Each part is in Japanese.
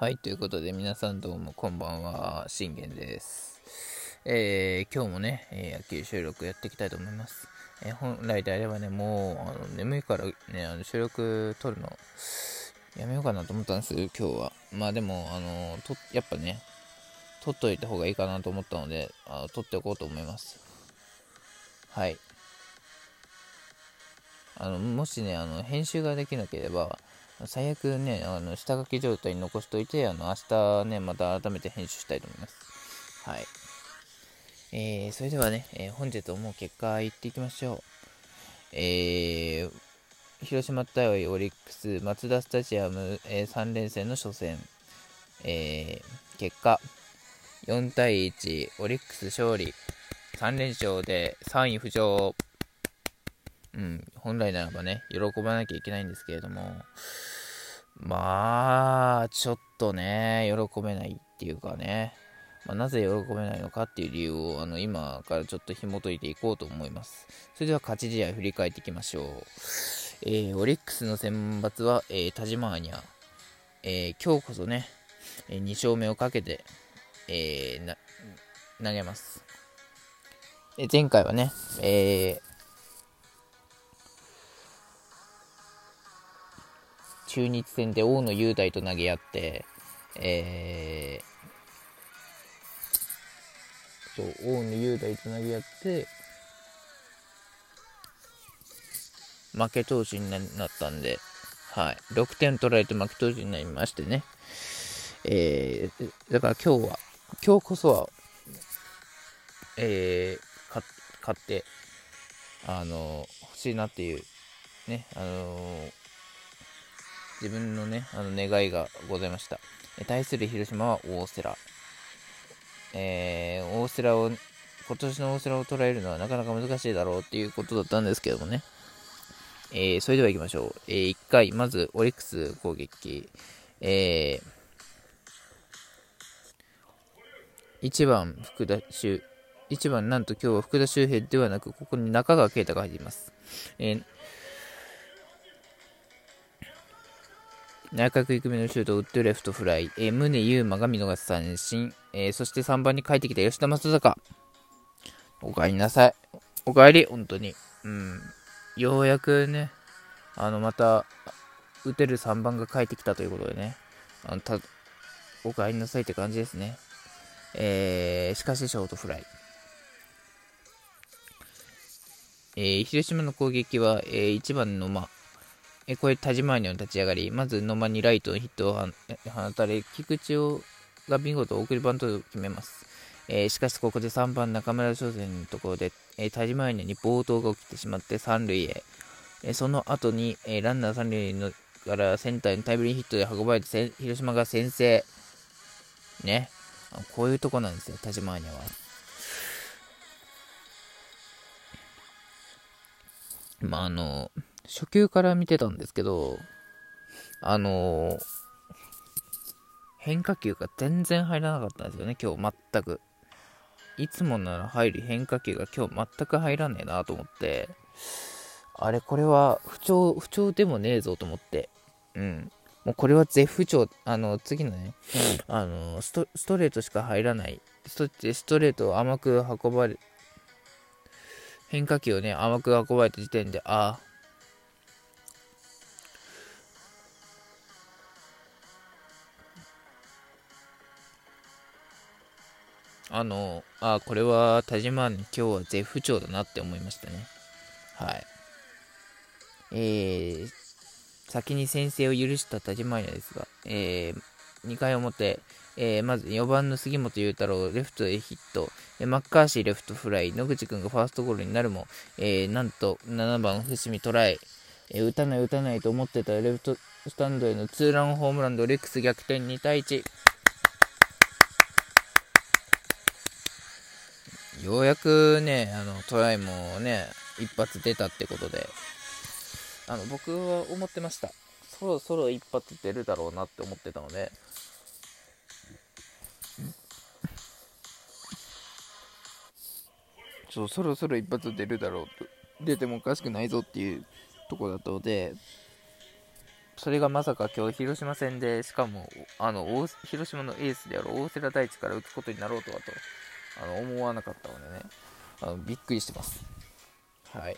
はい、ということで皆さんどうもこんばんは、信玄です。えー、今日もね、え、野球収録やっていきたいと思います。えー、本来であればね、もうあの眠いからね、あの収録撮るのやめようかなと思ったんです今日は。まあでも、あのとやっぱね、撮っといた方がいいかなと思ったので、あの撮っておこうと思います。はい。あの、もしね、あの、編集ができなければ、最悪ね、あの下書き状態に残しといて、あの明日ね、また改めて編集したいと思います。はい。えー、それではね、えー、本日もう結果いっていきましょう。えー、広島対オリックス、マツダスタジアム、えー、3連戦の初戦、えー、結果、4対1、オリックス勝利、3連勝で3位浮上。うん、本来ならばね、喜ばなきゃいけないんですけれども、まあ、ちょっとね、喜べないっていうかね、まあ、なぜ喜べないのかっていう理由をあの今からちょっと紐解いていこうと思います。それでは勝ち試合振り返っていきましょう。えー、オリックスの選抜は、えー、田島アニャ、えー、今日こそね、え2勝目をかけて、え投げます。え前回はね、え中日戦で大野雄大と投げ合って、えー、そう、大野雄大と投げ合って、負け投手になったんで、はい。6点取られて負け投手になりましてね。えー、だから今日は、今日こそは、えー、勝って、あの、欲しいなっていう、ね、あの自分のね、あの願いがございました。え対する広島は大瀬良。えー、大瀬良を、今年の大瀬良を捉えるのはなかなか難しいだろうっていうことだったんですけどもね。えー、それでは行きましょう。えー、1回、まずオリックス攻撃。えー、1番、福田周、1番、なんと今日は福田周平ではなく、ここに中川圭太が入っています。えー内角低めのシュートを打ってレフトフライ、えー、宗優馬が見逃し三振、えー、そして3番に帰ってきた吉田正尚。お帰りなさい。お帰り、本当に。うん。ようやくね、あの、また、打てる3番が帰ってきたということでね、あのたお帰りなさいって感じですね。えー、しかしショートフライ。えー、広島の攻撃は、えー、1番の、まあ、えこれ田島にの立ち上がり、まず野間にライトのヒットを放たれ、菊池をが見事送りバントを決めます。えー、しかしここで3番中村翔成のところで、えー、田島に暴投が起きてしまって三塁へ。えー、その後に、え、ランナー三塁のからセンターにタイムリーヒットで運ばれて広島が先制。ね。こういうとこなんですよ、田島には。まあ、あの、初級から見てたんですけど、あのー、変化球が全然入らなかったんですよね、今日全く。いつもなら入る変化球が今日全く入らねえなと思って、あれ、これは不調、不調でもねえぞと思って、うん。もうこれは絶不調、あの、次のね、あのスト、ストレートしか入らない。ストストレートを甘く運ばれ、変化球をね、甘く運ばれた時点で、ああ、あの、あ、これは田島今日は絶不調だなって思いましたね。はい。えー、先に先制を許した田島屋ですが、えー、2回表、えー、まず4番の杉本裕太郎、レフトへヒット、えー、マッカーシーレフトフライ、野口君がファーストゴールになるも、えー、なんと7番伏見トライ、えー、打たない打たないと思ってたレフトスタンドへのツーランホームランでオリックス逆転2対1。ようやくね、あの、トライもね、一発出たってことで、あの、僕は思ってました。そろそろ一発出るだろうなって思ってたので、そう、そろそろ一発出るだろうと、出てもおかしくないぞっていうとこだったので、それがまさか今日広島戦で、しかも、あの、広島のエースである大瀬良大地から打つことになろうとはと、あの、思わなかったのでね、あのびっくりしてます。はい。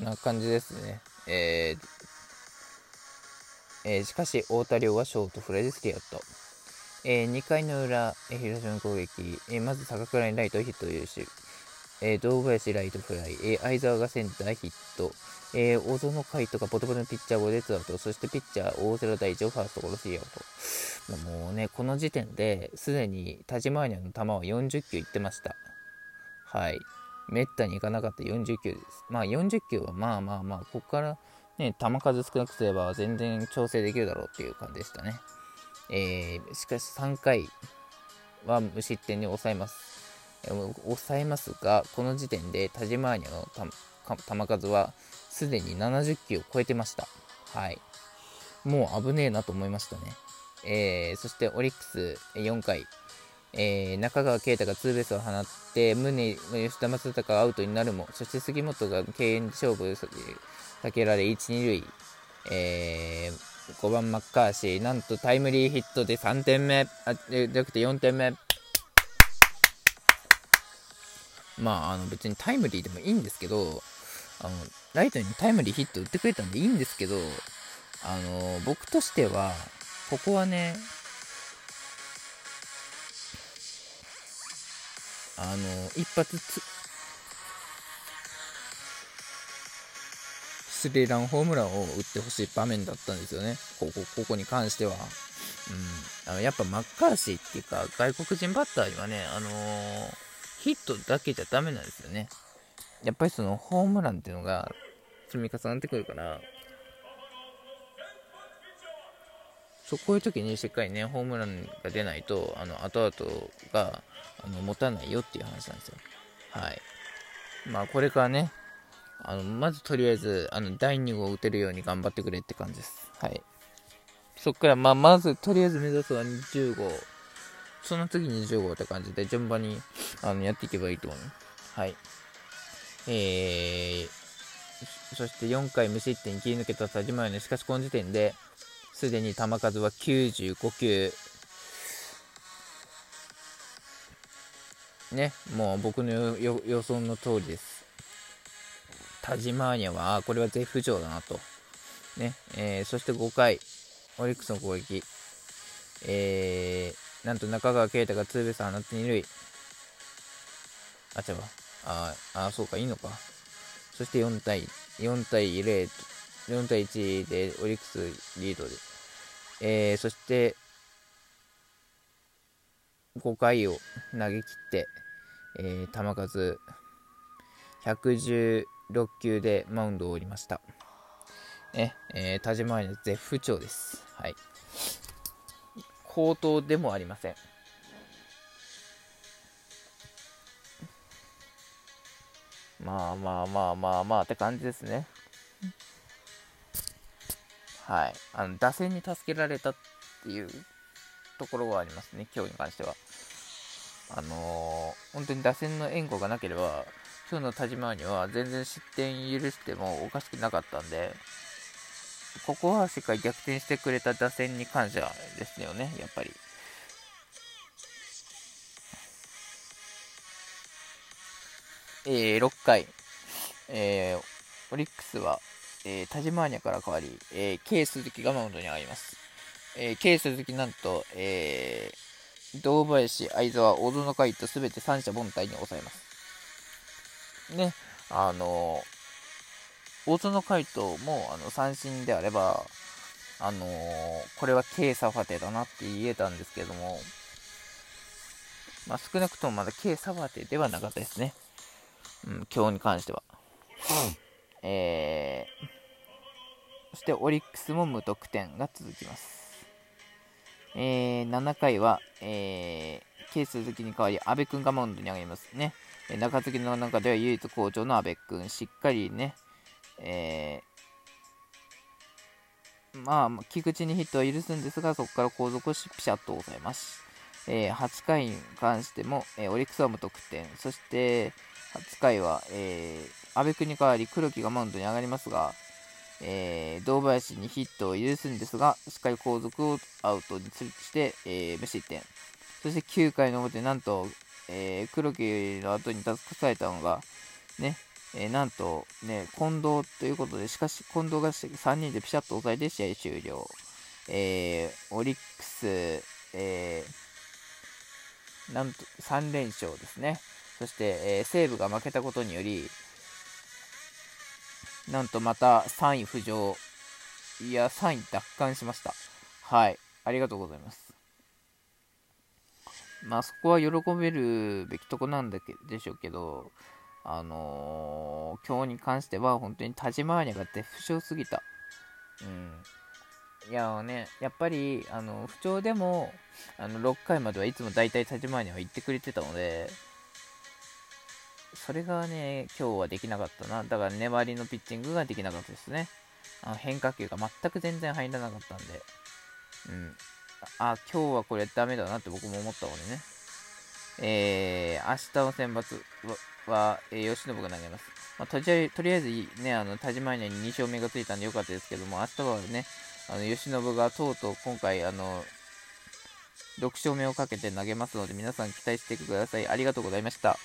な感じですね。えーえー、しかし、太田亮はショートフライでスリーアウト。えー、2回の裏、えー、広島の攻撃、えー、まず坂倉にライトヒットを許し、えー、堂林ライトフライ、えー、相沢がセンターヒット、えー、小園海斗がボトボトのピッチャーをでツアウト、そしてピッチャー大瀬良大地をファーストゴロスリーアウト。もうね、この時点ですでに田島アニャの球は40球いってました。はい。めったにいかなかった40球です。まあ40球はまあまあまあ、ここからね、球数少なくすれば全然調整できるだろうっていう感じでしたね。えー、しかし3回は無失点に抑えます。抑えますが、この時点で田島アニャの球数はすでに70球を超えてました。はい。もう危ねえなと思いましたね。えー、そしてオリックス4回、えー、中川圭太がツーベースを放って、宗吉田正尚がアウトになるも、そして杉本が敬遠勝負を避けられ、1、2塁、えー、5番マッカーシー、なんとタイムリーヒットで3点目、あじゃなくて4点目。まあ、あの別にタイムリーでもいいんですけど、あのライトにタイムリーヒット打ってくれたんでいいんですけど、あの僕としては、ここはね、あの、一発つ、スリーランホームランを打ってほしい場面だったんですよね。ここ、ここに関しては。うん。あの、やっぱマッカーシーっていうか、外国人バッターにはね、あのー、ヒットだけじゃダメなんですよね。やっぱりそのホームランっていうのが積み重なってくるから、そう、こういう時にしっかりね、ホームランが出ないと、あの、後々が、あの、持たないよっていう話なんですよ。はい。まあ、これからね、あの、まずとりあえず、あの、第2号を打てるように頑張ってくれって感じです。はい。そっから、まあ、まず、とりあえず目指すは20号。その次20号って感じで、順番に、あの、やっていけばいいと思います。はい。えー、そして4回無失点切り抜けた田島ね、しかしこの時点で、すでに球数は95球。ね、もう僕の予想の通りです。田島アニャは、これは絶不調だなと。ね、えー、そして5回、オリックスの攻撃。えー、なんと中川圭太がツーベース放って2塁。あ、違うああ、そうか、いいのか。そして4対、4対0、4対1でオリックスリードで。えー、そして、5回を投げ切って、えー、球数116球でマウンドを降りました。ね、えー、田島は絶不調です。はい。高騰でもありません。まあまあまあまあまあって感じですね。はい、あの打線に助けられたっていうところはありますね、今日に関しては。あのー、本当に打線の援護がなければ、今日の田島には全然失点許してもおかしくなかったんで、ここはしっかり逆転してくれた打線に感謝ですよね、やっぱり。えー、6回、えー、オリックスはえー、タジマーニャから変わり、えー、K 鈴木がマウンドに上がります。えー、K 鈴木なんと、えー、堂林、相沢、小野海とすべて三者凡退に抑えます。ね、あのー、大園海斗もあの三振であれば、あのー、これは K サファテだなって言えたんですけども、まあ、少なくともまだ K サファテではなかったですね。うん、今日に関しては。えー、そしてオリックスも無得点が続きます。えー、7回は、えー、ケース好きに代わり、阿部君がマウンドに上がりますね。中継ぎの中では唯一好調の阿部君、しっかりね、えー、まあ、菊池にヒットを許すんですが、そこから後続をピシャッと抑えます。えー、8回に関しても、えー、オリックスは無得点、そして8回は、えー、阿部君に代わり黒木がマウンドに上がりますが、えー、堂林にヒットを許すんですが、しっかり後続をアウトにして、えー、無失点。そして9回の表、なんと、えー、黒木の後に助けされたのが、ね、えー、なんと、ね、近藤ということで、しかし近藤が3人でピシャッと抑えて試合終了。えー、オリックス、えー、なんと3連勝ですね。そして、えー、西武が負けたことにより、なんとまた3位浮上。いや、3位奪還しました。はい。ありがとうございます。まあ、そこは喜べるべきとこなんだけでしょうけど、あのー、今日に関しては本当に田島アニャが絶不調すぎた。うん。いやね、やっぱり、あの、不調でも、あの、6回まではいつも大体田島アニャは言ってくれてたので、それがね、今日はできなかったな。だから粘りのピッチングができなかったですね。あの変化球が全く全然入らなかったんで。うん。あ、今日はこれダメだなって僕も思ったのでね。えー、明日の選抜は、はえー、吉信が投げます。まあ、とりあえずね、あの、田島に2勝目がついたんでよかったですけども、明日はね、あの、吉信がとうとう今回、あの、6勝目をかけて投げますので、皆さん期待してください。ありがとうございました。